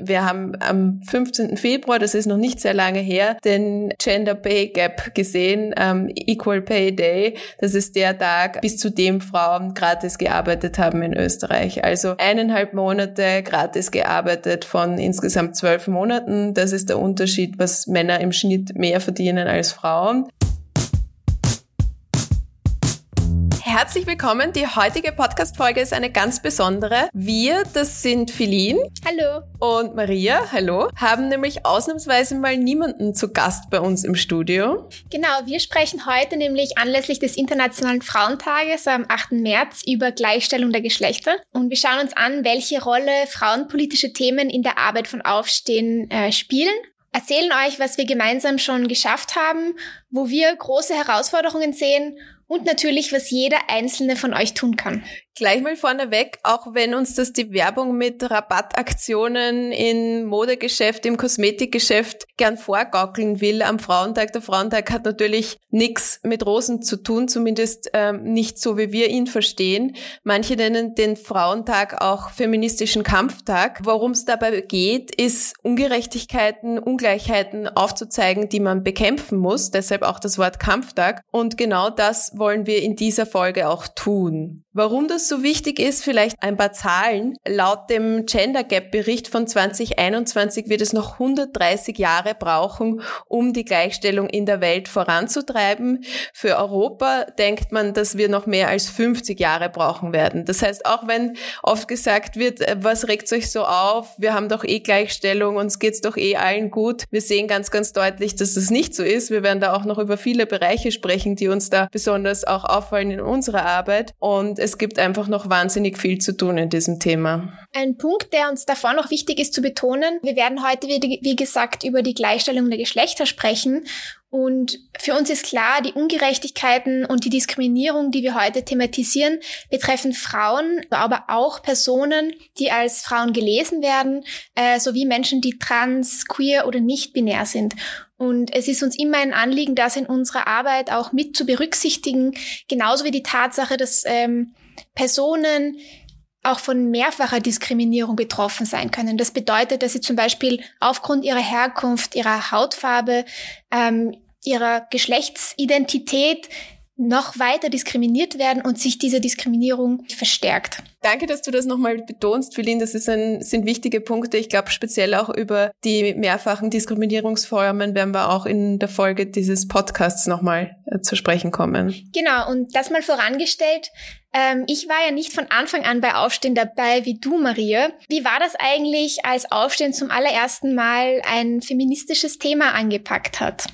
Wir haben am 15. Februar, das ist noch nicht sehr lange her, den Gender Pay Gap gesehen, ähm, Equal Pay Day. Das ist der Tag, bis zu dem Frauen gratis gearbeitet haben in Österreich. Also eineinhalb Monate gratis gearbeitet von insgesamt zwölf Monaten. Das ist der Unterschied, was Männer im Schnitt mehr verdienen als Frauen. Herzlich willkommen. Die heutige Podcast-Folge ist eine ganz besondere. Wir, das sind Philin. Hallo. Und Maria. Hallo. Haben nämlich ausnahmsweise mal niemanden zu Gast bei uns im Studio. Genau. Wir sprechen heute nämlich anlässlich des Internationalen Frauentages am 8. März über Gleichstellung der Geschlechter. Und wir schauen uns an, welche Rolle frauenpolitische Themen in der Arbeit von Aufstehen äh, spielen erzählen euch, was wir gemeinsam schon geschafft haben, wo wir große Herausforderungen sehen und natürlich, was jeder einzelne von euch tun kann. Gleich mal vorneweg, auch wenn uns das die Werbung mit Rabattaktionen in Modegeschäft, im Kosmetikgeschäft gern vorgaukeln will am Frauentag. Der Frauentag hat natürlich nichts mit Rosen zu tun, zumindest ähm, nicht so, wie wir ihn verstehen. Manche nennen den Frauentag auch feministischen Kampftag. Worum es dabei geht, ist Ungerechtigkeiten, Ungleichheiten aufzuzeigen, die man bekämpfen muss. Deshalb auch das Wort Kampftag. Und genau das wollen wir in dieser Folge auch tun. Warum das so wichtig ist, vielleicht ein paar Zahlen. Laut dem Gender Gap Bericht von 2021 wird es noch 130 Jahre brauchen, um die Gleichstellung in der Welt voranzutreiben. Für Europa denkt man, dass wir noch mehr als 50 Jahre brauchen werden. Das heißt, auch wenn oft gesagt wird, äh, was regt euch so auf? Wir haben doch eh Gleichstellung, uns geht's doch eh allen gut. Wir sehen ganz, ganz deutlich, dass das nicht so ist. Wir werden da auch noch über viele Bereiche sprechen, die uns da besonders auch auffallen in unserer Arbeit. Und es gibt einfach noch wahnsinnig viel zu tun in diesem Thema. Ein Punkt, der uns davor noch wichtig ist zu betonen, wir werden heute, wie gesagt, über die Gleichstellung der Geschlechter sprechen. Und für uns ist klar, die Ungerechtigkeiten und die Diskriminierung, die wir heute thematisieren, betreffen Frauen, aber auch Personen, die als Frauen gelesen werden, äh, sowie Menschen, die trans, queer oder nicht binär sind. Und es ist uns immer ein Anliegen, das in unserer Arbeit auch mit zu berücksichtigen, genauso wie die Tatsache, dass ähm, Personen auch von mehrfacher Diskriminierung betroffen sein können. Das bedeutet, dass sie zum Beispiel aufgrund ihrer Herkunft, ihrer Hautfarbe, ähm, ihrer Geschlechtsidentität noch weiter diskriminiert werden und sich diese Diskriminierung verstärkt. Danke, dass du das nochmal betonst, Philin. Das ein, sind wichtige Punkte. Ich glaube, speziell auch über die mehrfachen Diskriminierungsformen werden wir auch in der Folge dieses Podcasts nochmal äh, zu sprechen kommen. Genau, und das mal vorangestellt. Ähm, ich war ja nicht von Anfang an bei Aufstehen dabei wie du, Maria. Wie war das eigentlich, als Aufstehen zum allerersten Mal ein feministisches Thema angepackt hat?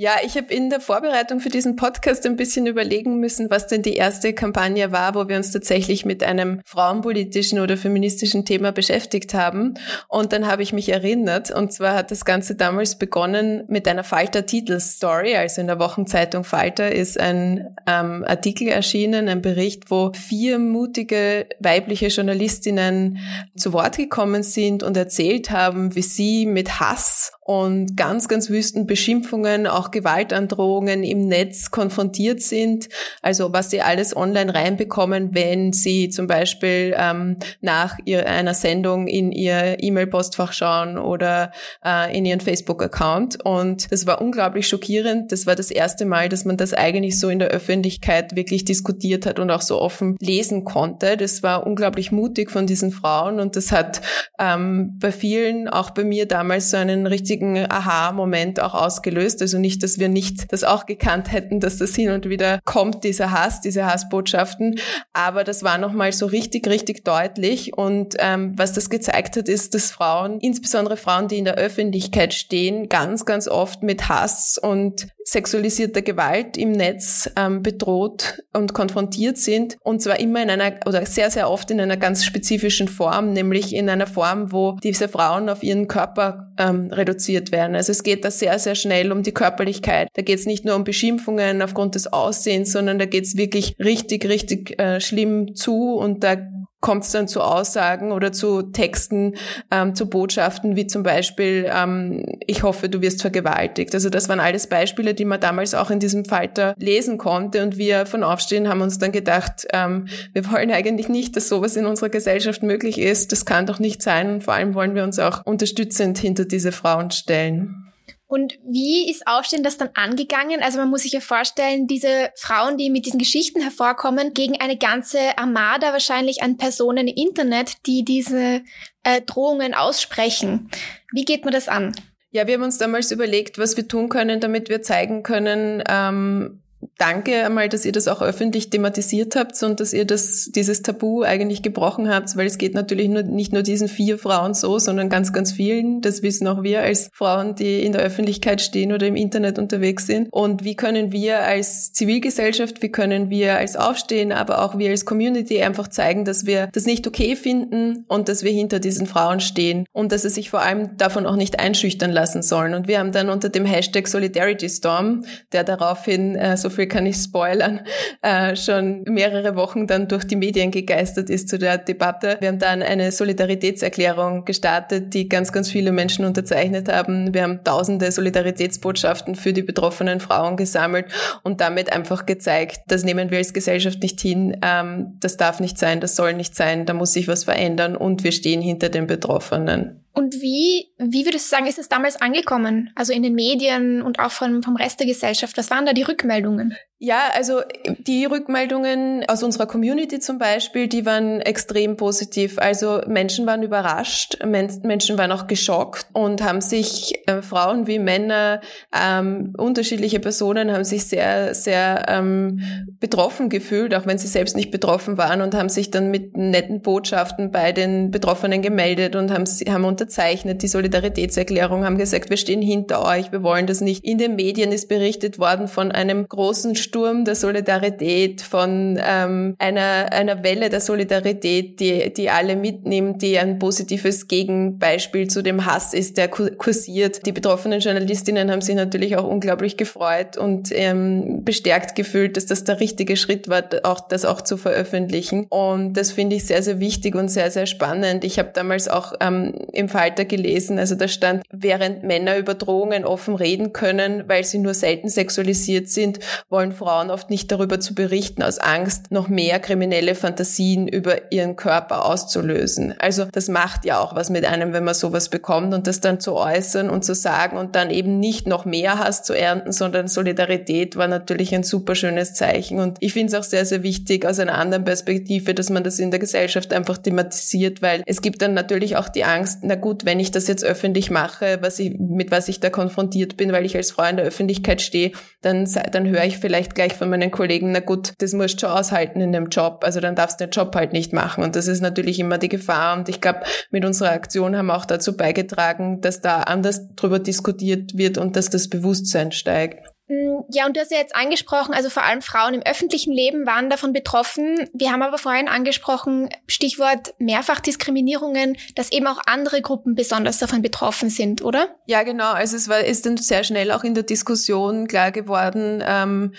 Ja, ich habe in der Vorbereitung für diesen Podcast ein bisschen überlegen müssen, was denn die erste Kampagne war, wo wir uns tatsächlich mit einem frauenpolitischen oder feministischen Thema beschäftigt haben. Und dann habe ich mich erinnert, und zwar hat das Ganze damals begonnen mit einer Falter-Titelstory, also in der Wochenzeitung Falter ist ein ähm, Artikel erschienen, ein Bericht, wo vier mutige weibliche Journalistinnen zu Wort gekommen sind und erzählt haben, wie sie mit Hass und ganz, ganz wüsten Beschimpfungen, auch Gewaltandrohungen im Netz konfrontiert sind. Also was sie alles online reinbekommen, wenn sie zum Beispiel ähm, nach ihrer, einer Sendung in ihr E-Mail-Postfach schauen oder äh, in ihren Facebook-Account. Und das war unglaublich schockierend. Das war das erste Mal, dass man das eigentlich so in der Öffentlichkeit wirklich diskutiert hat und auch so offen lesen konnte. Das war unglaublich mutig von diesen Frauen und das hat ähm, bei vielen, auch bei mir damals so einen richtig riesigen Aha-Moment auch ausgelöst. Also nicht, dass wir nicht das auch gekannt hätten, dass das hin und wieder kommt, dieser Hass, diese Hassbotschaften. Aber das war nochmal so richtig, richtig deutlich. Und ähm, was das gezeigt hat, ist, dass Frauen, insbesondere Frauen, die in der Öffentlichkeit stehen, ganz, ganz oft mit Hass und sexualisierter Gewalt im Netz ähm, bedroht und konfrontiert sind. Und zwar immer in einer, oder sehr, sehr oft in einer ganz spezifischen Form, nämlich in einer Form, wo diese Frauen auf ihren Körper ähm, reduziert werden. Also es geht da sehr, sehr schnell um die Körperlichkeit. Da geht es nicht nur um Beschimpfungen aufgrund des Aussehens, sondern da geht es wirklich richtig, richtig äh, schlimm zu und da kommt es dann zu Aussagen oder zu Texten, ähm, zu Botschaften, wie zum Beispiel, ähm, ich hoffe, du wirst vergewaltigt. Also das waren alles Beispiele, die man damals auch in diesem Falter lesen konnte. Und wir von Aufstehen haben uns dann gedacht, ähm, wir wollen eigentlich nicht, dass sowas in unserer Gesellschaft möglich ist. Das kann doch nicht sein. Und vor allem wollen wir uns auch unterstützend hinter diese Frauen stellen. Und wie ist Aufstehen das dann angegangen? Also man muss sich ja vorstellen, diese Frauen, die mit diesen Geschichten hervorkommen, gegen eine ganze Armada wahrscheinlich an Personen im Internet, die diese äh, Drohungen aussprechen. Wie geht man das an? Ja, wir haben uns damals überlegt, was wir tun können, damit wir zeigen können, ähm, Danke einmal, dass ihr das auch öffentlich thematisiert habt und dass ihr das, dieses Tabu eigentlich gebrochen habt, weil es geht natürlich nur, nicht nur diesen vier Frauen so, sondern ganz, ganz vielen. Das wissen auch wir als Frauen, die in der Öffentlichkeit stehen oder im Internet unterwegs sind. Und wie können wir als Zivilgesellschaft, wie können wir als Aufstehen, aber auch wir als Community einfach zeigen, dass wir das nicht okay finden und dass wir hinter diesen Frauen stehen und dass sie sich vor allem davon auch nicht einschüchtern lassen sollen. Und wir haben dann unter dem Hashtag Solidarity Storm, der daraufhin äh, so viel kann ich spoilern, äh, schon mehrere Wochen dann durch die Medien gegeistert ist zu der Debatte. Wir haben dann eine Solidaritätserklärung gestartet, die ganz, ganz viele Menschen unterzeichnet haben. Wir haben tausende Solidaritätsbotschaften für die betroffenen Frauen gesammelt und damit einfach gezeigt, das nehmen wir als Gesellschaft nicht hin, ähm, das darf nicht sein, das soll nicht sein, da muss sich was verändern und wir stehen hinter den Betroffenen. Und wie, wie würdest du sagen, ist es damals angekommen? Also in den Medien und auch vom, vom Rest der Gesellschaft. Was waren da die Rückmeldungen? Ja, also die Rückmeldungen aus unserer Community zum Beispiel, die waren extrem positiv. Also Menschen waren überrascht, Menschen waren auch geschockt und haben sich, äh, Frauen wie Männer, ähm, unterschiedliche Personen haben sich sehr, sehr ähm, betroffen gefühlt, auch wenn sie selbst nicht betroffen waren und haben sich dann mit netten Botschaften bei den Betroffenen gemeldet und haben, haben unterzeichnet die Solidaritätserklärung, haben gesagt, wir stehen hinter euch, wir wollen das nicht. In den Medien ist berichtet worden von einem großen Sturm der Solidarität, von ähm, einer, einer Welle der Solidarität, die, die alle mitnimmt, die ein positives Gegenbeispiel zu dem Hass ist, der kursiert. Die betroffenen Journalistinnen haben sich natürlich auch unglaublich gefreut und ähm, bestärkt gefühlt, dass das der richtige Schritt war, auch das auch zu veröffentlichen. Und das finde ich sehr, sehr wichtig und sehr, sehr spannend. Ich habe damals auch ähm, im Falter gelesen, also da stand, während Männer über Drohungen offen reden können, weil sie nur selten sexualisiert sind, wollen Frauen oft nicht darüber zu berichten, aus Angst, noch mehr kriminelle Fantasien über ihren Körper auszulösen. Also das macht ja auch was mit einem, wenn man sowas bekommt und das dann zu äußern und zu sagen und dann eben nicht noch mehr Hass zu ernten, sondern Solidarität war natürlich ein super schönes Zeichen. Und ich finde es auch sehr, sehr wichtig aus einer anderen Perspektive, dass man das in der Gesellschaft einfach thematisiert, weil es gibt dann natürlich auch die Angst, na gut, wenn ich das jetzt öffentlich mache, was ich, mit was ich da konfrontiert bin, weil ich als Frau in der Öffentlichkeit stehe, dann, dann höre ich vielleicht vielleicht gleich von meinen Kollegen, na gut, das musst du schon aushalten in dem Job, also dann darfst du den Job halt nicht machen. Und das ist natürlich immer die Gefahr. Und ich glaube, mit unserer Aktion haben wir auch dazu beigetragen, dass da anders drüber diskutiert wird und dass das Bewusstsein steigt. Mm, ja, und du hast ja jetzt angesprochen, also vor allem Frauen im öffentlichen Leben waren davon betroffen. Wir haben aber vorhin angesprochen, Stichwort Mehrfachdiskriminierungen, dass eben auch andere Gruppen besonders davon betroffen sind, oder? Ja, genau. Also es war, ist dann sehr schnell auch in der Diskussion klar geworden, ähm,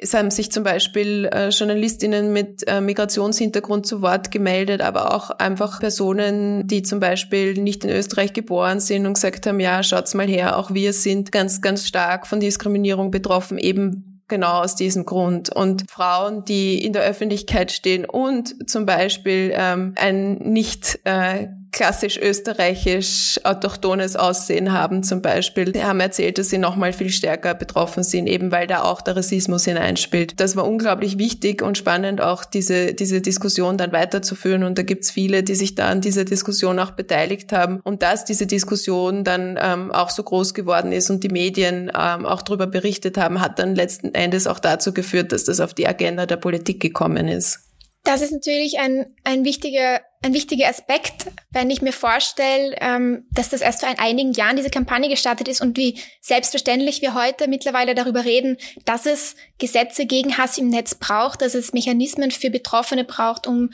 es haben sich zum Beispiel äh, Journalistinnen mit äh, Migrationshintergrund zu Wort gemeldet, aber auch einfach Personen, die zum Beispiel nicht in Österreich geboren sind und gesagt haben, ja, schaut's mal her, auch wir sind ganz, ganz stark von Diskriminierung betroffen, eben genau aus diesem Grund. Und Frauen, die in der Öffentlichkeit stehen und zum Beispiel ähm, ein nicht äh, klassisch österreichisch autochtones Aussehen haben zum Beispiel. Die haben erzählt, dass sie nochmal viel stärker betroffen sind, eben weil da auch der Rassismus hineinspielt. Das war unglaublich wichtig und spannend, auch diese, diese Diskussion dann weiterzuführen. Und da gibt's viele, die sich da an dieser Diskussion auch beteiligt haben. Und dass diese Diskussion dann ähm, auch so groß geworden ist und die Medien ähm, auch darüber berichtet haben, hat dann letzten Endes auch dazu geführt, dass das auf die Agenda der Politik gekommen ist. Das ist natürlich ein, ein, wichtiger, ein wichtiger Aspekt, wenn ich mir vorstelle, ähm, dass das erst vor einigen Jahren diese Kampagne gestartet ist und wie selbstverständlich wir heute mittlerweile darüber reden, dass es Gesetze gegen Hass im Netz braucht, dass es Mechanismen für Betroffene braucht, um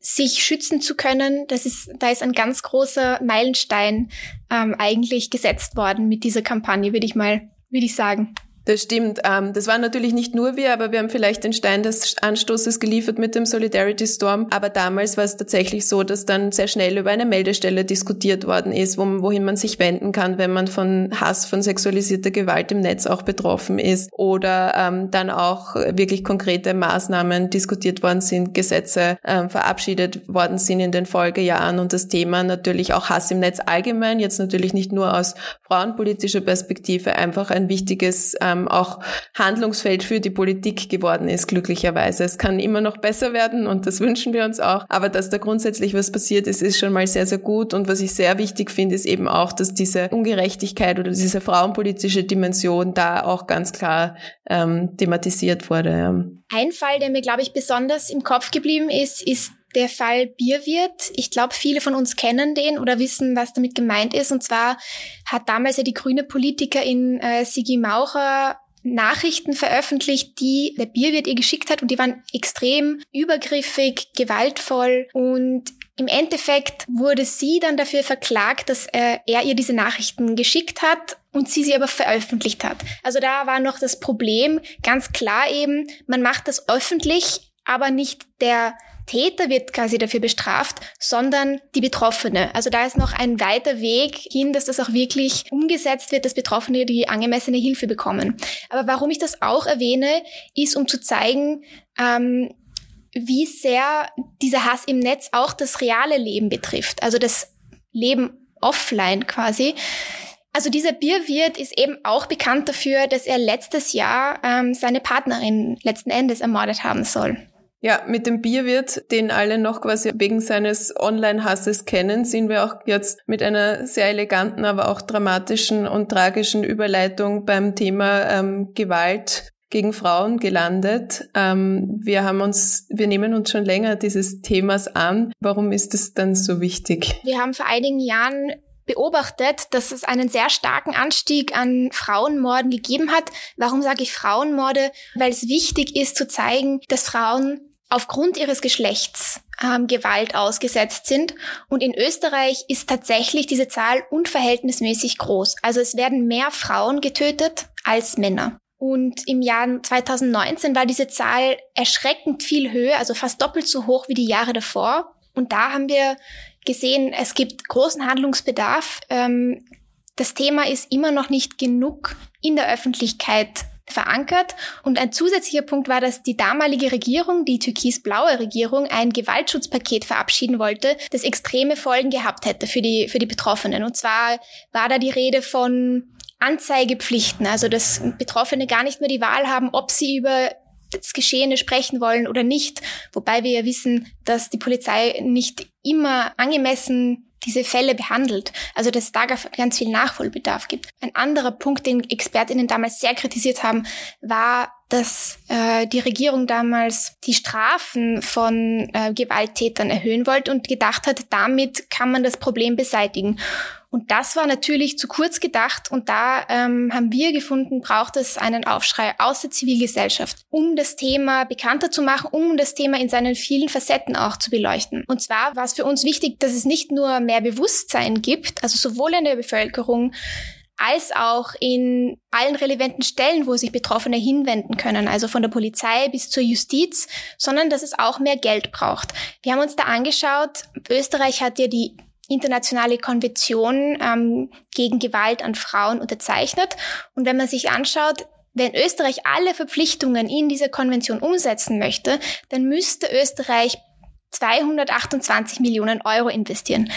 sich schützen zu können. Das ist, da ist ein ganz großer Meilenstein ähm, eigentlich gesetzt worden mit dieser Kampagne, würde ich mal, würde ich sagen. Das stimmt. Ähm, das waren natürlich nicht nur wir, aber wir haben vielleicht den Stein des Anstoßes geliefert mit dem Solidarity Storm. Aber damals war es tatsächlich so, dass dann sehr schnell über eine Meldestelle diskutiert worden ist, wohin man sich wenden kann, wenn man von Hass, von sexualisierter Gewalt im Netz auch betroffen ist. Oder ähm, dann auch wirklich konkrete Maßnahmen diskutiert worden sind, Gesetze ähm, verabschiedet worden sind in den Folgejahren und das Thema natürlich auch Hass im Netz allgemein, jetzt natürlich nicht nur aus frauenpolitischer Perspektive, einfach ein wichtiges ähm, ähm, auch Handlungsfeld für die Politik geworden ist, glücklicherweise. Es kann immer noch besser werden und das wünschen wir uns auch. Aber dass da grundsätzlich was passiert ist, ist schon mal sehr, sehr gut. Und was ich sehr wichtig finde, ist eben auch, dass diese Ungerechtigkeit oder diese frauenpolitische Dimension da auch ganz klar ähm, thematisiert wurde. Ja. Ein Fall, der mir, glaube ich, besonders im Kopf geblieben ist, ist der Fall Bierwirt. Ich glaube, viele von uns kennen den oder wissen, was damit gemeint ist. Und zwar hat damals ja die grüne Politikerin äh, Sigi Maucher Nachrichten veröffentlicht, die der Bierwirt ihr geschickt hat und die waren extrem übergriffig, gewaltvoll und im Endeffekt wurde sie dann dafür verklagt, dass äh, er ihr diese Nachrichten geschickt hat und sie sie aber veröffentlicht hat. Also da war noch das Problem ganz klar eben, man macht das öffentlich, aber nicht der Täter wird quasi dafür bestraft, sondern die Betroffene. Also da ist noch ein weiter Weg hin, dass das auch wirklich umgesetzt wird, dass Betroffene die angemessene Hilfe bekommen. Aber warum ich das auch erwähne, ist, um zu zeigen, ähm, wie sehr dieser Hass im Netz auch das reale Leben betrifft. Also das Leben offline quasi. Also dieser Bierwirt ist eben auch bekannt dafür, dass er letztes Jahr ähm, seine Partnerin letzten Endes ermordet haben soll. Ja, mit dem Bierwirt, den alle noch quasi wegen seines Online-Hasses kennen, sind wir auch jetzt mit einer sehr eleganten, aber auch dramatischen und tragischen Überleitung beim Thema ähm, Gewalt gegen Frauen gelandet. Ähm, wir haben uns, wir nehmen uns schon länger dieses Themas an. Warum ist es dann so wichtig? Wir haben vor einigen Jahren beobachtet, dass es einen sehr starken Anstieg an Frauenmorden gegeben hat. Warum sage ich Frauenmorde? Weil es wichtig ist zu zeigen, dass Frauen aufgrund ihres Geschlechts ähm, Gewalt ausgesetzt sind. Und in Österreich ist tatsächlich diese Zahl unverhältnismäßig groß. Also es werden mehr Frauen getötet als Männer. Und im Jahr 2019 war diese Zahl erschreckend viel höher, also fast doppelt so hoch wie die Jahre davor. Und da haben wir gesehen, es gibt großen Handlungsbedarf. Ähm, das Thema ist immer noch nicht genug in der Öffentlichkeit verankert. Und ein zusätzlicher Punkt war, dass die damalige Regierung, die türkis-blaue Regierung, ein Gewaltschutzpaket verabschieden wollte, das extreme Folgen gehabt hätte für die, für die Betroffenen. Und zwar war da die Rede von Anzeigepflichten, also dass Betroffene gar nicht mehr die Wahl haben, ob sie über das Geschehene sprechen wollen oder nicht. Wobei wir ja wissen, dass die Polizei nicht immer angemessen diese Fälle behandelt. Also dass es da ganz viel Nachholbedarf gibt. Ein anderer Punkt, den Expertinnen damals sehr kritisiert haben, war, dass äh, die Regierung damals die Strafen von äh, Gewalttätern erhöhen wollte und gedacht hat, damit kann man das Problem beseitigen. Und das war natürlich zu kurz gedacht und da ähm, haben wir gefunden, braucht es einen Aufschrei aus der Zivilgesellschaft, um das Thema bekannter zu machen, um das Thema in seinen vielen Facetten auch zu beleuchten. Und zwar war es für uns wichtig, dass es nicht nur mehr Bewusstsein gibt, also sowohl in der Bevölkerung als auch in allen relevanten Stellen, wo sich Betroffene hinwenden können, also von der Polizei bis zur Justiz, sondern dass es auch mehr Geld braucht. Wir haben uns da angeschaut, Österreich hat ja die internationale Konvention ähm, gegen Gewalt an Frauen unterzeichnet. Und wenn man sich anschaut, wenn Österreich alle Verpflichtungen in dieser Konvention umsetzen möchte, dann müsste Österreich 228 Millionen Euro investieren.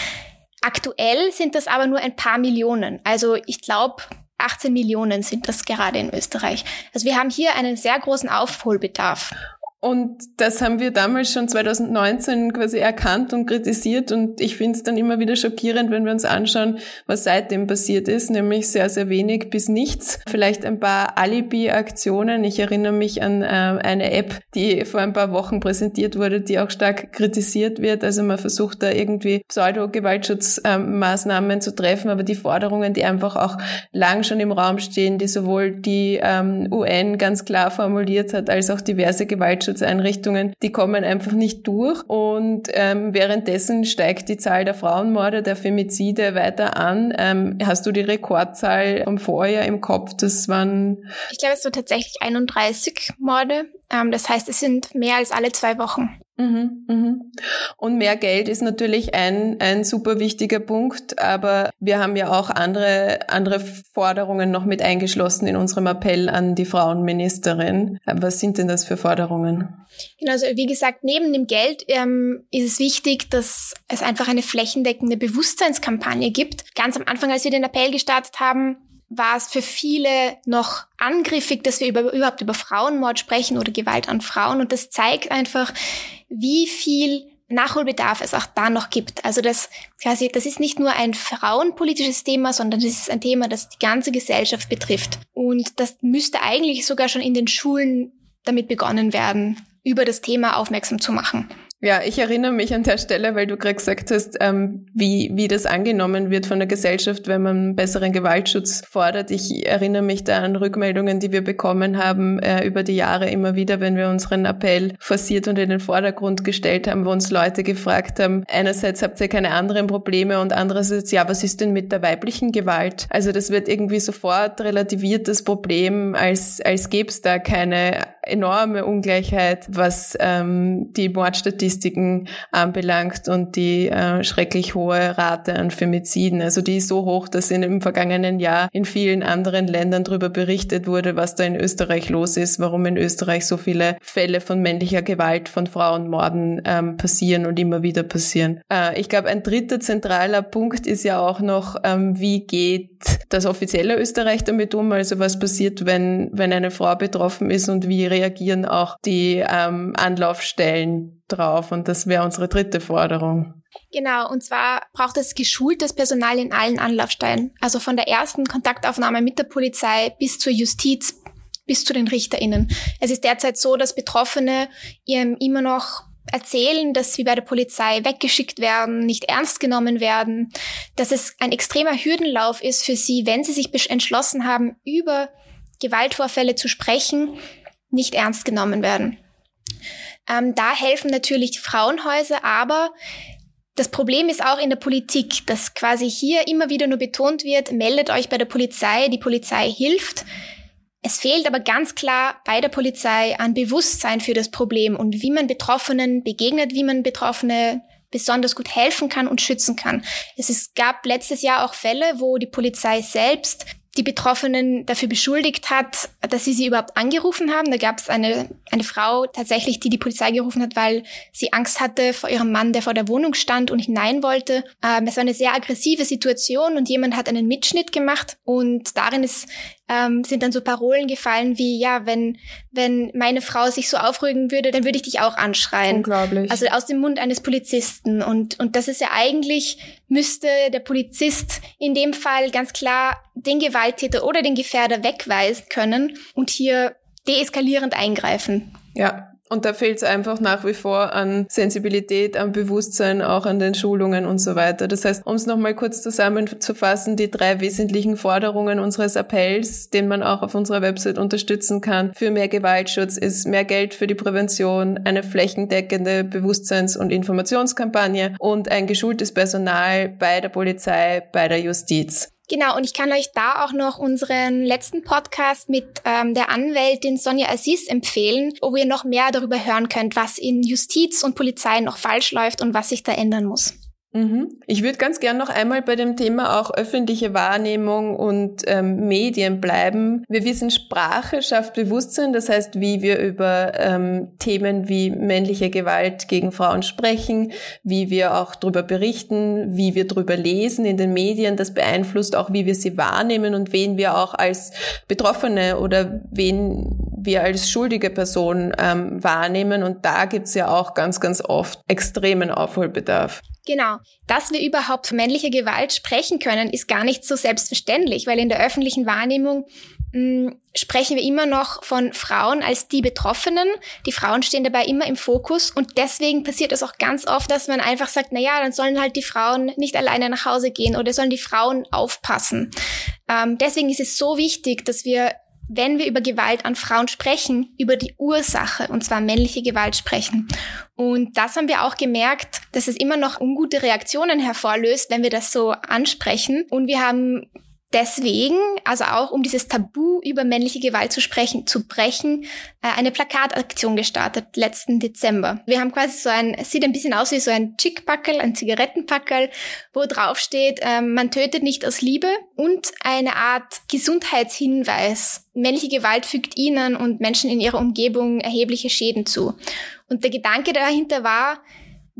Aktuell sind das aber nur ein paar Millionen. Also ich glaube, 18 Millionen sind das gerade in Österreich. Also wir haben hier einen sehr großen Aufholbedarf. Und das haben wir damals schon 2019 quasi erkannt und kritisiert. Und ich finde es dann immer wieder schockierend, wenn wir uns anschauen, was seitdem passiert ist, nämlich sehr, sehr wenig bis nichts. Vielleicht ein paar Alibi-Aktionen. Ich erinnere mich an äh, eine App, die vor ein paar Wochen präsentiert wurde, die auch stark kritisiert wird. Also man versucht da irgendwie Pseudo-Gewaltschutzmaßnahmen ähm, zu treffen, aber die Forderungen, die einfach auch lang schon im Raum stehen, die sowohl die ähm, UN ganz klar formuliert hat, als auch diverse Gewaltschutz Gewaltschutzeinrichtungen, die kommen einfach nicht durch. Und ähm, währenddessen steigt die Zahl der Frauenmorde, der Femizide weiter an. Ähm, hast du die Rekordzahl vom Vorjahr im Kopf? Das waren... Ich glaube, es waren tatsächlich 31 Morde. Ähm, das heißt, es sind mehr als alle zwei Wochen. Mhm, mhm. Und mehr Geld ist natürlich ein, ein super wichtiger Punkt, aber wir haben ja auch andere, andere Forderungen noch mit eingeschlossen in unserem Appell an die Frauenministerin. Was sind denn das für Forderungen? Genau, also wie gesagt, neben dem Geld ähm, ist es wichtig, dass es einfach eine flächendeckende Bewusstseinskampagne gibt. Ganz am Anfang, als wir den Appell gestartet haben, war es für viele noch angriffig, dass wir über, überhaupt über Frauenmord sprechen oder Gewalt an Frauen. Und das zeigt einfach, wie viel Nachholbedarf es auch da noch gibt. Also das quasi, das ist nicht nur ein frauenpolitisches Thema, sondern das ist ein Thema, das die ganze Gesellschaft betrifft. Und das müsste eigentlich sogar schon in den Schulen damit begonnen werden, über das Thema aufmerksam zu machen. Ja, ich erinnere mich an der Stelle, weil du gerade gesagt hast, ähm, wie, wie das angenommen wird von der Gesellschaft, wenn man besseren Gewaltschutz fordert. Ich erinnere mich da an Rückmeldungen, die wir bekommen haben äh, über die Jahre immer wieder, wenn wir unseren Appell forciert und in den Vordergrund gestellt haben, wo uns Leute gefragt haben, einerseits habt ihr keine anderen Probleme und andererseits, ja, was ist denn mit der weiblichen Gewalt? Also das wird irgendwie sofort relativiert, das Problem, als, als gäbe es da keine enorme Ungleichheit, was ähm, die Mordstatistiken anbelangt und die äh, schrecklich hohe Rate an Femiziden. Also die ist so hoch, dass in, im vergangenen Jahr in vielen anderen Ländern darüber berichtet wurde, was da in Österreich los ist, warum in Österreich so viele Fälle von männlicher Gewalt, von Frauenmorden ähm, passieren und immer wieder passieren. Äh, ich glaube, ein dritter zentraler Punkt ist ja auch noch, ähm, wie geht das offizielle Österreich damit um? Also was passiert, wenn, wenn eine Frau betroffen ist und wie reagieren auch die ähm, Anlaufstellen drauf. Und das wäre unsere dritte Forderung. Genau, und zwar braucht es geschultes Personal in allen Anlaufstellen. Also von der ersten Kontaktaufnahme mit der Polizei bis zur Justiz, bis zu den RichterInnen. Es ist derzeit so, dass Betroffene immer noch erzählen, dass sie bei der Polizei weggeschickt werden, nicht ernst genommen werden, dass es ein extremer Hürdenlauf ist für sie, wenn sie sich entschlossen haben, über Gewaltvorfälle zu sprechen, nicht ernst genommen werden. Ähm, da helfen natürlich Frauenhäuser, aber das Problem ist auch in der Politik, dass quasi hier immer wieder nur betont wird, meldet euch bei der Polizei, die Polizei hilft. Es fehlt aber ganz klar bei der Polizei an Bewusstsein für das Problem und wie man Betroffenen begegnet, wie man Betroffene besonders gut helfen kann und schützen kann. Es ist, gab letztes Jahr auch Fälle, wo die Polizei selbst die Betroffenen dafür beschuldigt hat, dass sie sie überhaupt angerufen haben. Da gab es eine, eine Frau tatsächlich, die die Polizei gerufen hat, weil sie Angst hatte vor ihrem Mann, der vor der Wohnung stand und hinein wollte. Ähm, es war eine sehr aggressive Situation und jemand hat einen Mitschnitt gemacht und darin ist ähm, sind dann so Parolen gefallen wie, ja, wenn, wenn meine Frau sich so aufrügen würde, dann würde ich dich auch anschreien. Unglaublich. Also aus dem Mund eines Polizisten. Und, und das ist ja eigentlich, müsste der Polizist in dem Fall ganz klar den Gewalttäter oder den Gefährder wegweisen können und hier deeskalierend eingreifen. Ja, und da fehlt es einfach nach wie vor an Sensibilität, an Bewusstsein, auch an den Schulungen und so weiter. Das heißt, um es nochmal kurz zusammenzufassen, die drei wesentlichen Forderungen unseres Appells, den man auch auf unserer Website unterstützen kann, für mehr Gewaltschutz ist mehr Geld für die Prävention, eine flächendeckende Bewusstseins- und Informationskampagne und ein geschultes Personal bei der Polizei, bei der Justiz. Genau, und ich kann euch da auch noch unseren letzten Podcast mit ähm, der Anwältin Sonja Aziz empfehlen, wo ihr noch mehr darüber hören könnt, was in Justiz und Polizei noch falsch läuft und was sich da ändern muss. Mhm. Ich würde ganz gern noch einmal bei dem Thema auch öffentliche Wahrnehmung und ähm, Medien bleiben. Wir wissen, Sprache schafft Bewusstsein, das heißt, wie wir über ähm, Themen wie männliche Gewalt gegen Frauen sprechen, wie wir auch darüber berichten, wie wir darüber lesen in den Medien, das beeinflusst auch, wie wir sie wahrnehmen und wen wir auch als Betroffene oder wen wir als schuldige Person ähm, wahrnehmen. Und da gibt's ja auch ganz, ganz oft extremen Aufholbedarf. Genau. Dass wir überhaupt von männlicher Gewalt sprechen können, ist gar nicht so selbstverständlich, weil in der öffentlichen Wahrnehmung mh, hm, sprechen wir immer noch von Frauen als die Betroffenen. Die Frauen stehen dabei immer im Fokus und deswegen passiert es auch ganz oft, dass man einfach sagt, na ja, dann sollen halt die Frauen nicht alleine nach Hause gehen oder sollen die Frauen aufpassen. Ähm, deswegen ist es so wichtig, dass wir wenn wir über Gewalt an Frauen sprechen, über die Ursache, und zwar männliche Gewalt sprechen. Und das haben wir auch gemerkt, dass es immer noch ungute Reaktionen hervorlöst, wenn wir das so ansprechen. Und wir haben deswegen, also auch um dieses Tabu über männliche Gewalt zu sprechen, zu brechen, äh, eine Plakataktion gestartet letzten Dezember. Wir haben quasi so ein, sieht ein bisschen aus wie so ein Chickpackel, ein Zigarettenpackel, wo drauf steht, äh, man tötet nicht aus Liebe und eine Art Gesundheitshinweis. Männliche Gewalt fügt ihnen und Menschen in ihrer Umgebung erhebliche Schäden zu. Und der Gedanke dahinter war,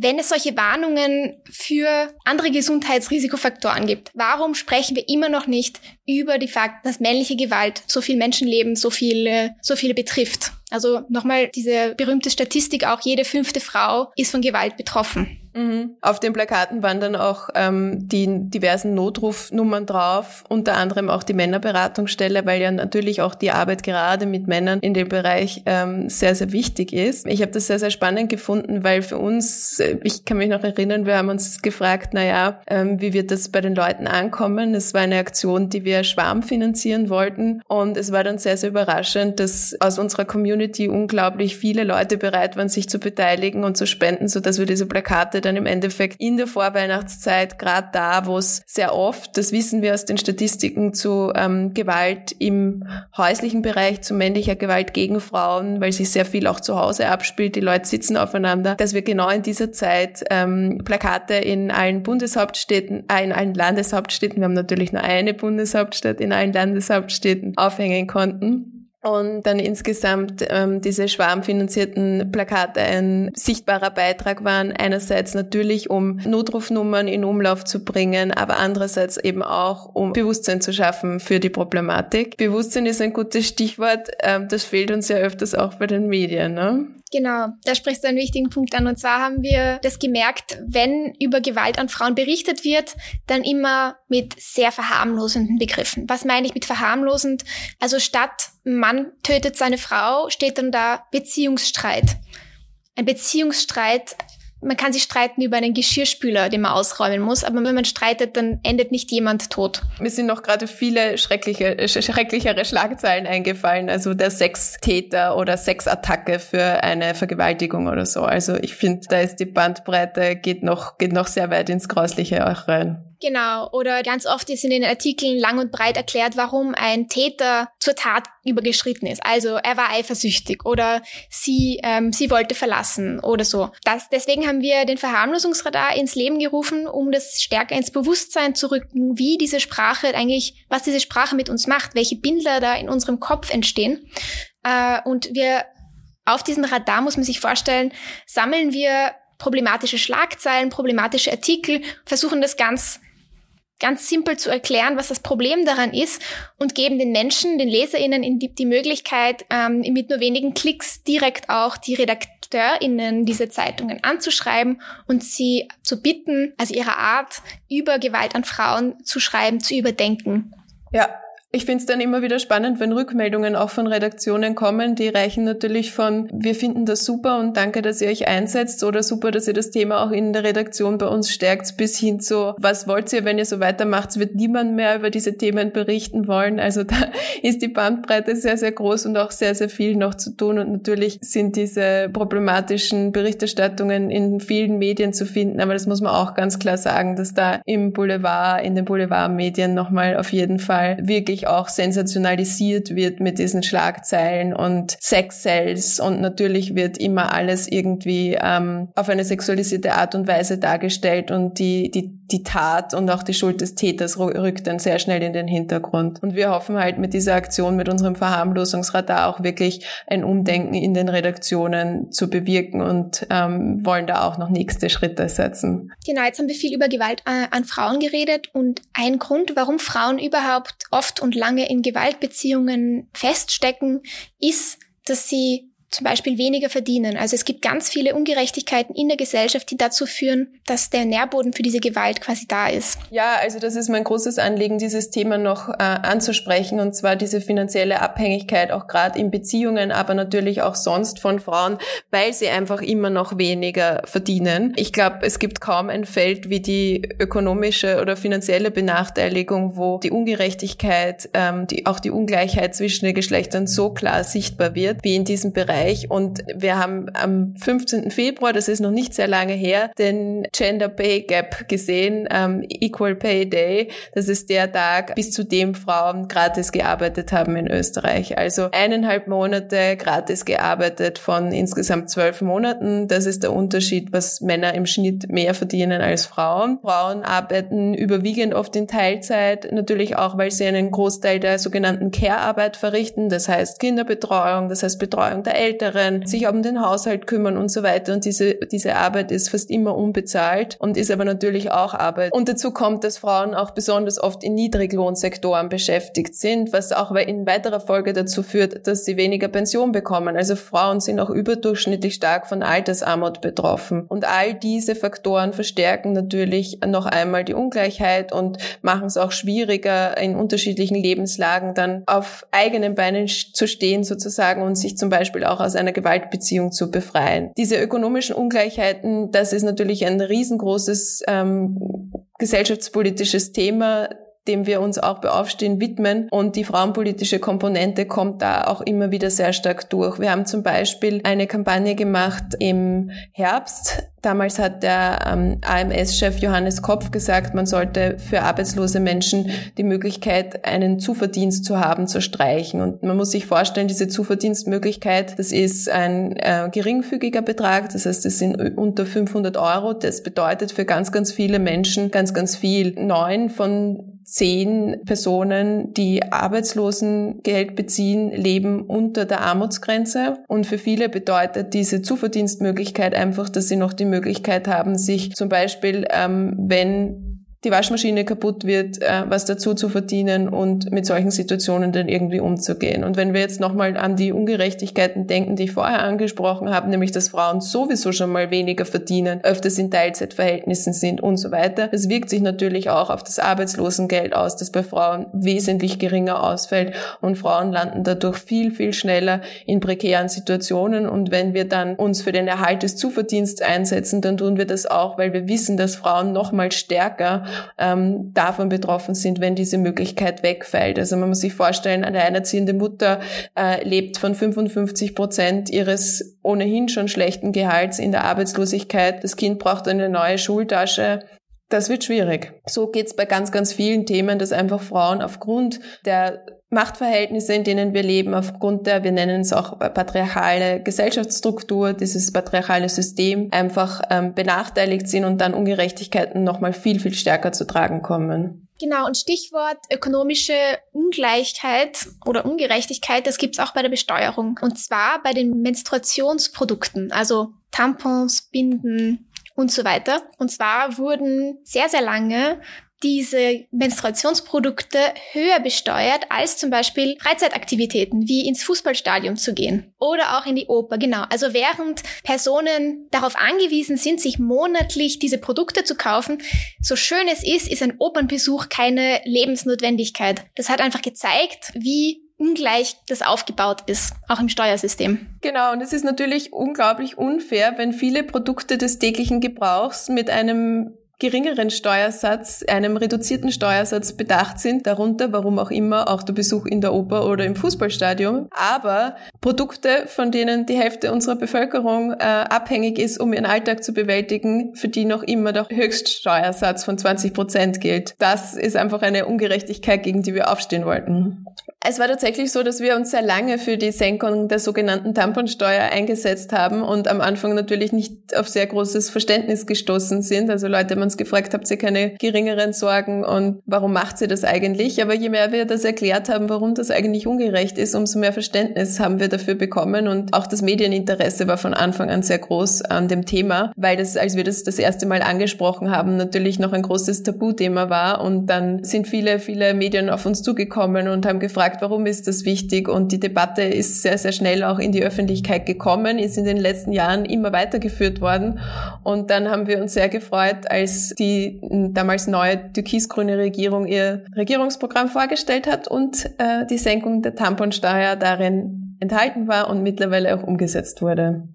wenn es solche Warnungen für andere Gesundheitsrisikofaktoren gibt, warum sprechen wir immer noch nicht über die Fakt, dass männliche Gewalt so viel Menschenleben, so viele, so viele betrifft? Also nochmal diese berühmte Statistik, auch jede fünfte Frau ist von Gewalt betroffen. Mhm. Auf den Plakaten waren dann auch ähm, die diversen Notrufnummern drauf, unter anderem auch die Männerberatungsstelle, weil ja natürlich auch die Arbeit gerade mit Männern in dem Bereich ähm, sehr, sehr wichtig ist. Ich habe das sehr, sehr spannend gefunden, weil für uns, äh, ich kann mich noch erinnern, wir haben uns gefragt, na ja, ähm, wie wird das bei den Leuten ankommen? Es war eine Aktion, die wir Schwarm finanzieren wollten und es war dann sehr, sehr überraschend, dass aus unserer Community unglaublich viele Leute bereit waren, sich zu beteiligen und zu spenden, so dass wir diese Plakate dann im Endeffekt in der Vorweihnachtszeit, gerade da, wo es sehr oft, das wissen wir aus den Statistiken, zu ähm, Gewalt im häuslichen Bereich, zu männlicher Gewalt gegen Frauen, weil sich sehr viel auch zu Hause abspielt, die Leute sitzen aufeinander, dass wir genau in dieser Zeit ähm, Plakate in allen Bundeshauptstädten, äh, in allen Landeshauptstädten, wir haben natürlich nur eine Bundeshauptstadt, in allen Landeshauptstädten aufhängen konnten und dann insgesamt ähm, diese schwarmfinanzierten Plakate ein sichtbarer Beitrag waren. Einerseits natürlich, um Notrufnummern in Umlauf zu bringen, aber andererseits eben auch, um Bewusstsein zu schaffen für die Problematik. Bewusstsein ist ein gutes Stichwort. Ähm, das fehlt uns ja öfters auch bei den Medien. Ne? Genau, da sprichst du einen wichtigen Punkt an. Und zwar haben wir das gemerkt, wenn über Gewalt an Frauen berichtet wird, dann immer mit sehr verharmlosenden Begriffen. Was meine ich mit verharmlosend? Also statt Mann tötet seine Frau, steht dann da Beziehungsstreit. Ein Beziehungsstreit man kann sich streiten über einen Geschirrspüler, den man ausräumen muss, aber wenn man streitet, dann endet nicht jemand tot. Mir sind noch gerade viele schreckliche, schrecklichere Schlagzeilen eingefallen, also der Sextäter oder Sexattacke für eine Vergewaltigung oder so. Also ich finde, da ist die Bandbreite, geht noch, geht noch sehr weit ins Grausliche auch rein. Genau. Oder ganz oft ist in den Artikeln lang und breit erklärt, warum ein Täter zur Tat übergeschritten ist. Also er war eifersüchtig oder sie, ähm, sie wollte verlassen oder so. Das, deswegen haben wir den Verharmlosungsradar ins Leben gerufen, um das stärker ins Bewusstsein zu rücken, wie diese Sprache eigentlich, was diese Sprache mit uns macht, welche Bilder da in unserem Kopf entstehen. Äh, und wir auf diesem Radar muss man sich vorstellen, sammeln wir problematische Schlagzeilen, problematische Artikel, versuchen das ganz ganz simpel zu erklären, was das Problem daran ist und geben den Menschen, den LeserInnen die, die Möglichkeit, ähm, mit nur wenigen Klicks direkt auch die RedakteurInnen dieser Zeitungen anzuschreiben und sie zu bitten, also ihre Art, über Gewalt an Frauen zu schreiben, zu überdenken. Ja, ich finde es dann immer wieder spannend, wenn Rückmeldungen auch von Redaktionen kommen. Die reichen natürlich von, wir finden das super und danke, dass ihr euch einsetzt oder super, dass ihr das Thema auch in der Redaktion bei uns stärkt, bis hin zu, was wollt ihr, wenn ihr so weitermacht, wird niemand mehr über diese Themen berichten wollen. Also da ist die Bandbreite sehr, sehr groß und auch sehr, sehr viel noch zu tun. Und natürlich sind diese problematischen Berichterstattungen in vielen Medien zu finden. Aber das muss man auch ganz klar sagen, dass da im Boulevard, in den Boulevardmedien nochmal auf jeden Fall wirklich natürlich auch sensationalisiert wird mit diesen Schlagzeilen und Sex-Cells und natürlich wird immer alles irgendwie ähm, auf eine sexualisierte Art und Weise dargestellt und die, die, die Tat und auch die Schuld des Täters rückt dann sehr schnell in den Hintergrund. Und wir hoffen halt mit dieser Aktion, mit unserem Verharmlosungsradar auch wirklich ein Umdenken in den Redaktionen zu bewirken und ähm, wollen da auch noch nächste Schritte setzen. Genau, jetzt haben wir viel über Gewalt äh, an Frauen geredet und ein Grund, warum Frauen überhaupt oft und lange in Gewaltbeziehungen feststecken, ist, dass sie zum Beispiel weniger verdienen. Also es gibt ganz viele Ungerechtigkeiten in der Gesellschaft, die dazu führen, dass der Nährboden für diese Gewalt quasi da ist. Ja, also das ist mein großes Anliegen, dieses Thema noch äh, anzusprechen, und zwar diese finanzielle Abhängigkeit auch gerade in Beziehungen, aber natürlich auch sonst von Frauen, weil sie einfach immer noch weniger verdienen. Ich glaube, es gibt kaum ein Feld wie die ökonomische oder finanzielle Benachteiligung, wo die Ungerechtigkeit, ähm, die, auch die Ungleichheit zwischen den Geschlechtern so klar sichtbar wird wie in diesem Bereich. Und wir haben am 15. Februar, das ist noch nicht sehr lange her, den Gender Pay Gap gesehen, ähm, Equal Pay Day. Das ist der Tag, bis zu dem Frauen gratis gearbeitet haben in Österreich. Also eineinhalb Monate gratis gearbeitet von insgesamt zwölf Monaten. Das ist der Unterschied, was Männer im Schnitt mehr verdienen als Frauen. Frauen arbeiten überwiegend oft in Teilzeit, natürlich auch, weil sie einen Großteil der sogenannten Care-Arbeit verrichten. Das heißt Kinderbetreuung, das heißt Betreuung der Älteren, sich um den Haushalt kümmern und so weiter. Und diese, diese Arbeit ist fast immer unbezahlt und ist aber natürlich auch Arbeit. Und dazu kommt, dass Frauen auch besonders oft in Niedriglohnsektoren beschäftigt sind, was auch in weiterer Folge dazu führt, dass sie weniger Pension bekommen. Also Frauen sind auch überdurchschnittlich stark von Altersarmut betroffen. Und all diese Faktoren verstärken natürlich noch einmal die Ungleichheit und machen es auch schwieriger, in unterschiedlichen Lebenslagen dann auf eigenen Beinen zu stehen sozusagen und sich zum Beispiel auch aus einer Gewaltbeziehung zu befreien. Diese ökonomischen Ungleichheiten, das ist natürlich ein riesengroßes ähm, gesellschaftspolitisches Thema, dem wir uns auch beaufstehen, widmen. Und die frauenpolitische Komponente kommt da auch immer wieder sehr stark durch. Wir haben zum Beispiel eine Kampagne gemacht im Herbst. Damals hat der ähm, AMS-Chef Johannes Kopf gesagt, man sollte für arbeitslose Menschen die Möglichkeit, einen Zuverdienst zu haben, zu streichen. Und man muss sich vorstellen, diese Zuverdienstmöglichkeit, das ist ein äh, geringfügiger Betrag, das heißt, es sind unter 500 Euro. Das bedeutet für ganz, ganz viele Menschen ganz, ganz viel. Neun von zehn Personen, die Arbeitslosengeld beziehen, leben unter der Armutsgrenze. Und für viele bedeutet diese Zuverdienstmöglichkeit einfach, dass sie noch die Möglichkeit haben, sich zum Beispiel, ähm, wenn die Waschmaschine kaputt wird, äh, was dazu zu verdienen und mit solchen Situationen dann irgendwie umzugehen. Und wenn wir jetzt nochmal an die Ungerechtigkeiten denken, die ich vorher angesprochen habe, nämlich dass Frauen sowieso schon mal weniger verdienen, öfters in Teilzeitverhältnissen sind und so weiter, das wirkt sich natürlich auch auf das Arbeitslosengeld aus, das bei Frauen wesentlich geringer ausfällt und Frauen landen dadurch viel, viel schneller in prekären Situationen. Und wenn wir dann uns für den Erhalt des Zuverdienstes einsetzen, dann tun wir das auch, weil wir wissen, dass Frauen nochmal stärker ähm, davon betroffen sind, wenn diese Möglichkeit wegfällt. Also man muss sich vorstellen, eine alleinerziehende Mutter äh, lebt von 55 Prozent ihres ohnehin schon schlechten Gehalts in der Arbeitslosigkeit. Das Kind braucht eine neue Schultasche. Das wird schwierig. So geht's bei ganz, ganz vielen Themen, dass einfach Frauen aufgrund der Machtverhältnisse, in denen wir leben, aufgrund der, wir nennen es auch patriarchale Gesellschaftsstruktur, dieses patriarchale System, einfach ähm, benachteiligt sind und dann Ungerechtigkeiten nochmal viel, viel stärker zu tragen kommen. Genau, und Stichwort ökonomische Ungleichheit oder Ungerechtigkeit, das gibt's auch bei der Besteuerung. Und zwar bei den Menstruationsprodukten, also Tampons, Binden und so weiter. Und zwar wurden sehr, sehr lange diese Menstruationsprodukte höher besteuert als zum Beispiel Freizeitaktivitäten wie ins Fußballstadion zu gehen oder auch in die Oper. Genau. Also während Personen darauf angewiesen sind, sich monatlich diese Produkte zu kaufen, so schön es ist, ist ein Opernbesuch keine Lebensnotwendigkeit. Das hat einfach gezeigt, wie ungleich das aufgebaut ist, auch im Steuersystem. Genau, und es ist natürlich unglaublich unfair, wenn viele Produkte des täglichen Gebrauchs mit einem geringeren Steuersatz, einem reduzierten Steuersatz bedacht sind, darunter, warum auch immer, auch der Besuch in der Oper oder im Fußballstadion. Aber Produkte, von denen die Hälfte unserer Bevölkerung äh, abhängig ist, um ihren Alltag zu bewältigen, für die noch immer der Höchststeuersatz von 20 Prozent gilt. Das ist einfach eine Ungerechtigkeit, gegen die wir aufstehen wollten. Es war tatsächlich so, dass wir uns sehr lange für die Senkung der sogenannten Tamponsteuer eingesetzt haben und am Anfang natürlich nicht auf sehr großes Verständnis gestoßen sind. Also Leute haben uns gefragt, habt ihr keine geringeren Sorgen und warum macht sie das eigentlich? Aber je mehr wir das erklärt haben, warum das eigentlich ungerecht ist, umso mehr Verständnis haben wir dafür bekommen und auch das Medieninteresse war von Anfang an sehr groß an dem Thema, weil das, als wir das das erste Mal angesprochen haben, natürlich noch ein großes Tabuthema war und dann sind viele, viele Medien auf uns zugekommen und haben gefragt, gefragt, warum ist das wichtig? Und die Debatte ist sehr, sehr schnell auch in die Öffentlichkeit gekommen, ist in den letzten Jahren immer weitergeführt worden. Und dann haben wir uns sehr gefreut, als die damals neue türkisgrüne Regierung ihr Regierungsprogramm vorgestellt hat und äh, die Senkung der Tamponsteuer darin enthalten war und mittlerweile auch umgesetzt wurde.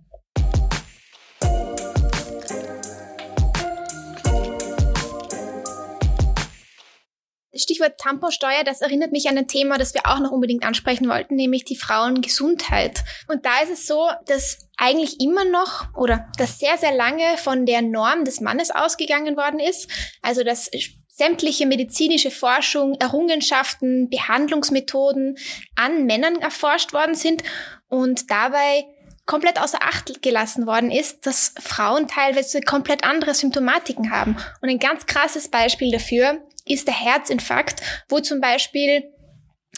Stichwort Tamponsteuer, das erinnert mich an ein Thema, das wir auch noch unbedingt ansprechen wollten, nämlich die Frauengesundheit. Und da ist es so, dass eigentlich immer noch oder dass sehr, sehr lange von der Norm des Mannes ausgegangen worden ist. Also dass sämtliche medizinische Forschung, Errungenschaften, Behandlungsmethoden an Männern erforscht worden sind und dabei komplett außer Acht gelassen worden ist, dass Frauen teilweise komplett andere Symptomatiken haben. Und ein ganz krasses Beispiel dafür ist der Herzinfarkt, wo zum Beispiel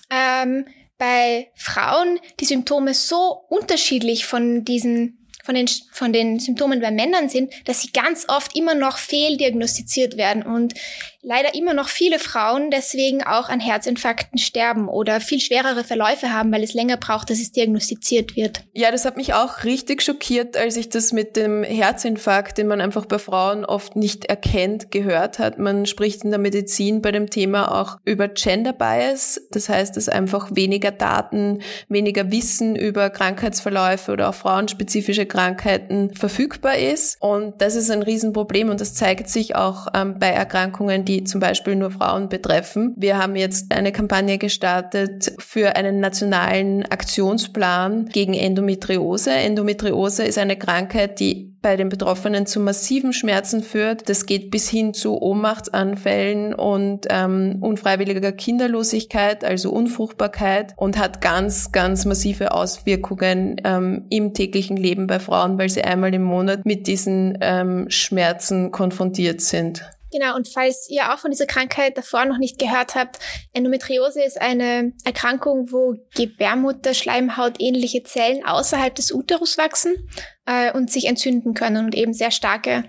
ähm, bei Frauen die Symptome so unterschiedlich von diesen von den, von den Symptomen bei Männern sind, dass sie ganz oft immer noch fehldiagnostiziert werden. Und leider immer noch viele Frauen deswegen auch an Herzinfarkten sterben oder viel schwerere Verläufe haben, weil es länger braucht, dass es diagnostiziert wird. Ja, das hat mich auch richtig schockiert, als ich das mit dem Herzinfarkt, den man einfach bei Frauen oft nicht erkennt, gehört hat. Man spricht in der Medizin bei dem Thema auch über Gender Bias. Das heißt, dass einfach weniger Daten, weniger Wissen über Krankheitsverläufe oder auch frauenspezifische Krankheiten verfügbar ist. Und das ist ein Riesenproblem und das zeigt sich auch ähm, bei Erkrankungen, die zum Beispiel nur Frauen betreffen. Wir haben jetzt eine Kampagne gestartet für einen nationalen Aktionsplan gegen Endometriose. Endometriose ist eine Krankheit, die bei den Betroffenen zu massiven Schmerzen führt. Das geht bis hin zu Ohnmachtsanfällen und ähm, unfreiwilliger Kinderlosigkeit, also Unfruchtbarkeit und hat ganz, ganz massive Auswirkungen ähm, im täglichen Leben bei Frauen, weil sie einmal im Monat mit diesen ähm, Schmerzen konfrontiert sind. Genau, und falls ihr auch von dieser Krankheit davor noch nicht gehört habt, Endometriose ist eine Erkrankung, wo Gebärmutterschleimhaut ähnliche Zellen außerhalb des Uterus wachsen äh, und sich entzünden können und eben sehr starke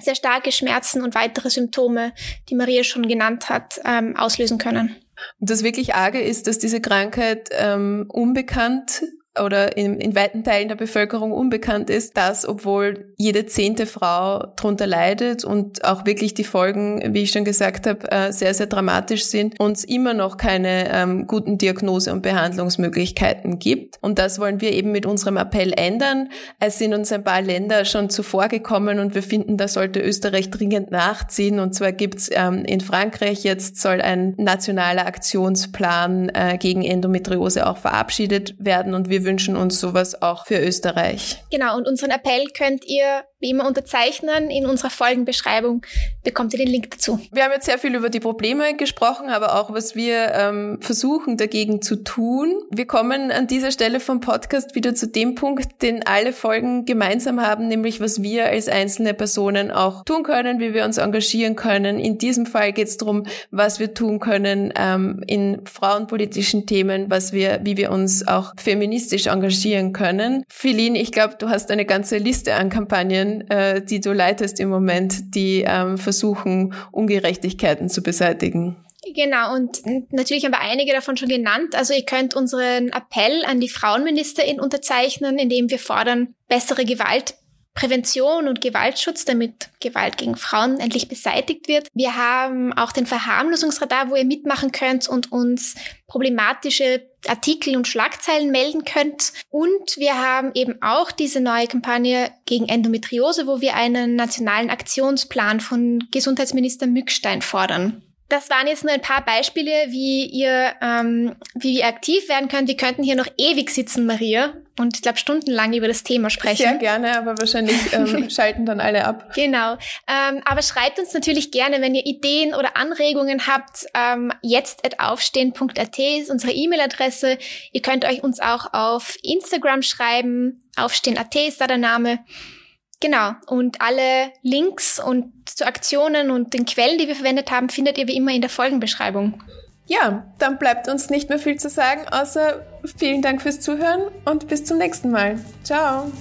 sehr starke Schmerzen und weitere Symptome, die Maria schon genannt hat, ähm, auslösen können. Und das wirklich Arge ist, dass diese Krankheit ähm, unbekannt oder in, in weiten Teilen der Bevölkerung unbekannt ist, dass obwohl jede zehnte Frau darunter leidet und auch wirklich die Folgen, wie ich schon gesagt habe, äh, sehr, sehr dramatisch sind, uns immer noch keine ähm, guten Diagnose- und Behandlungsmöglichkeiten gibt. Und das wollen wir eben mit unserem Appell ändern. Es sind uns ein paar Länder schon zuvor gekommen und wir finden, da sollte Österreich dringend nachziehen. Und zwar gibt's ähm, in Frankreich jetzt soll ein nationaler Aktionsplan äh, gegen Endometriose auch verabschiedet werden und wir wünschen uns sowas auch für Österreich. Genau, und unseren Appell könnt ihr wie immer unterzeichnen. In unserer Folgenbeschreibung bekommt ihr den Link dazu. Wir haben jetzt sehr viel über die Probleme gesprochen, aber auch was wir ähm, versuchen dagegen zu tun. Wir kommen an dieser Stelle vom Podcast wieder zu dem Punkt, den alle Folgen gemeinsam haben, nämlich was wir als einzelne Personen auch tun können, wie wir uns engagieren können. In diesem Fall geht es darum, was wir tun können ähm, in frauenpolitischen Themen, was wir, wie wir uns auch feministisch engagieren können. Philin, ich glaube, du hast eine ganze Liste an Kampagnen, äh, die du leitest im Moment, die ähm, versuchen, Ungerechtigkeiten zu beseitigen. Genau, und natürlich haben wir einige davon schon genannt. Also ihr könnt unseren Appell an die Frauenministerin unterzeichnen, indem wir fordern, bessere Gewalt Prävention und Gewaltschutz, damit Gewalt gegen Frauen endlich beseitigt wird. Wir haben auch den Verharmlosungsradar, wo ihr mitmachen könnt und uns problematische Artikel und Schlagzeilen melden könnt. Und wir haben eben auch diese neue Kampagne gegen Endometriose, wo wir einen nationalen Aktionsplan von Gesundheitsminister Mückstein fordern. Das waren jetzt nur ein paar Beispiele, wie ihr, ähm, wie ihr aktiv werden könnt. Wir könnten hier noch ewig sitzen, Maria, und ich glaube stundenlang über das Thema sprechen. Sehr gerne, aber wahrscheinlich ähm, schalten dann alle ab. Genau. Ähm, aber schreibt uns natürlich gerne, wenn ihr Ideen oder Anregungen habt. Ähm, jetzt at aufstehen.at ist unsere E-Mail-Adresse. Ihr könnt euch uns auch auf Instagram schreiben. Aufstehen.at ist da der Name. Genau. Und alle Links und zu Aktionen und den Quellen, die wir verwendet haben, findet ihr wie immer in der Folgenbeschreibung. Ja, dann bleibt uns nicht mehr viel zu sagen, außer vielen Dank fürs Zuhören und bis zum nächsten Mal. Ciao.